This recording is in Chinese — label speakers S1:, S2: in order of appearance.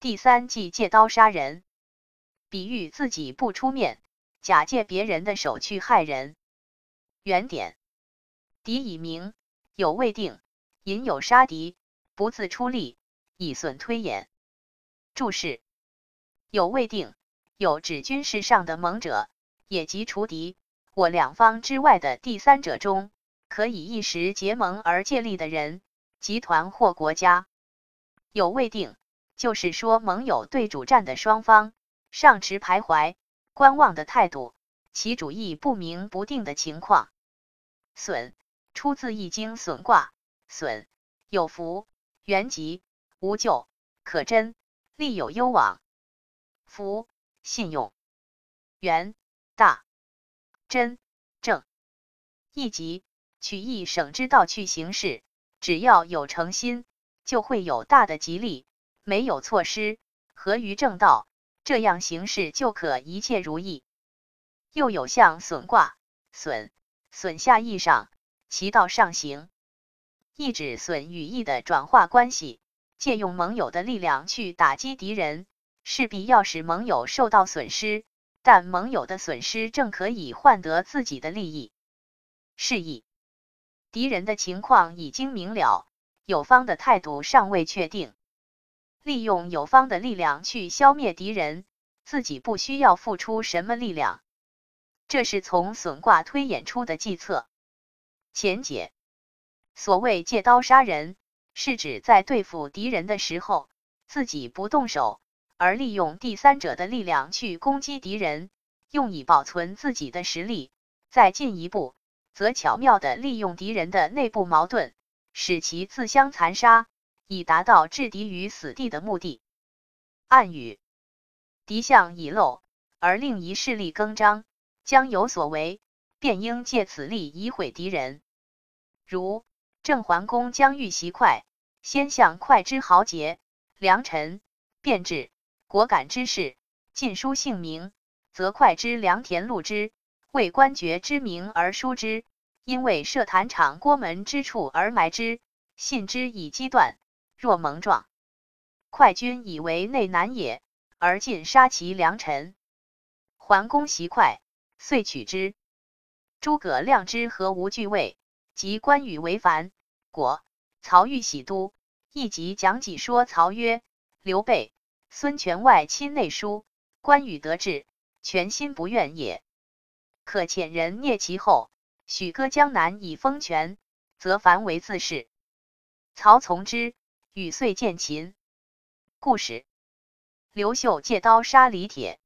S1: 第三即借刀杀人，比喻自己不出面，假借别人的手去害人。原点：敌已明，有未定，引有杀敌，不自出力，以损推演。注释：有未定，有指军事上的盟者，也即除敌我两方之外的第三者中，可以一时结盟而借力的人、集团或国家。有未定。就是说，盟友对主战的双方尚持徘徊、观望的态度，其主意不明不定的情况。损出自《易经》损卦，损有福，原吉，无咎，可贞，利有攸往。福信用，元大，贞正。易吉取易省之道去行事，只要有诚心，就会有大的吉利。没有错失，合于正道，这样行事就可一切如意。又有像损卦，损损下义上，其道上行，意指损与义的转化关系，借用盟友的力量去打击敌人，势必要使盟友受到损失，但盟友的损失正可以换得自己的利益。示意敌人的情况已经明了，友方的态度尚未确定。利用友方的力量去消灭敌人，自己不需要付出什么力量，这是从损卦推演出的计策。前解：所谓借刀杀人，是指在对付敌人的时候，自己不动手，而利用第三者的力量去攻击敌人，用以保存自己的实力；再进一步，则巧妙地利用敌人的内部矛盾，使其自相残杀。以达到置敌于死地的目的。暗语：敌相已露，而另一势力更张，将有所为，便应借此力以毁敌人。如郑桓公将欲袭快，先向快之豪杰、良臣、便至、果敢之士尽书姓名，则快之良田禄之，为官爵之名而书之，因为设坛场郭门之处而埋之，信之以击断。若蒙撞，快军以为内难也，而尽杀其良臣。桓公袭快，遂取之。诸葛亮之和无惧畏，及关羽为樊果，曹欲喜都，亦即讲己说曹曰：“刘备、孙权外亲内疏，关羽得志，全心不愿也。可遣人聂其后，许割江南以封权，则樊为自是。曹从之。”与遂见秦。故事：刘秀借刀杀李铁。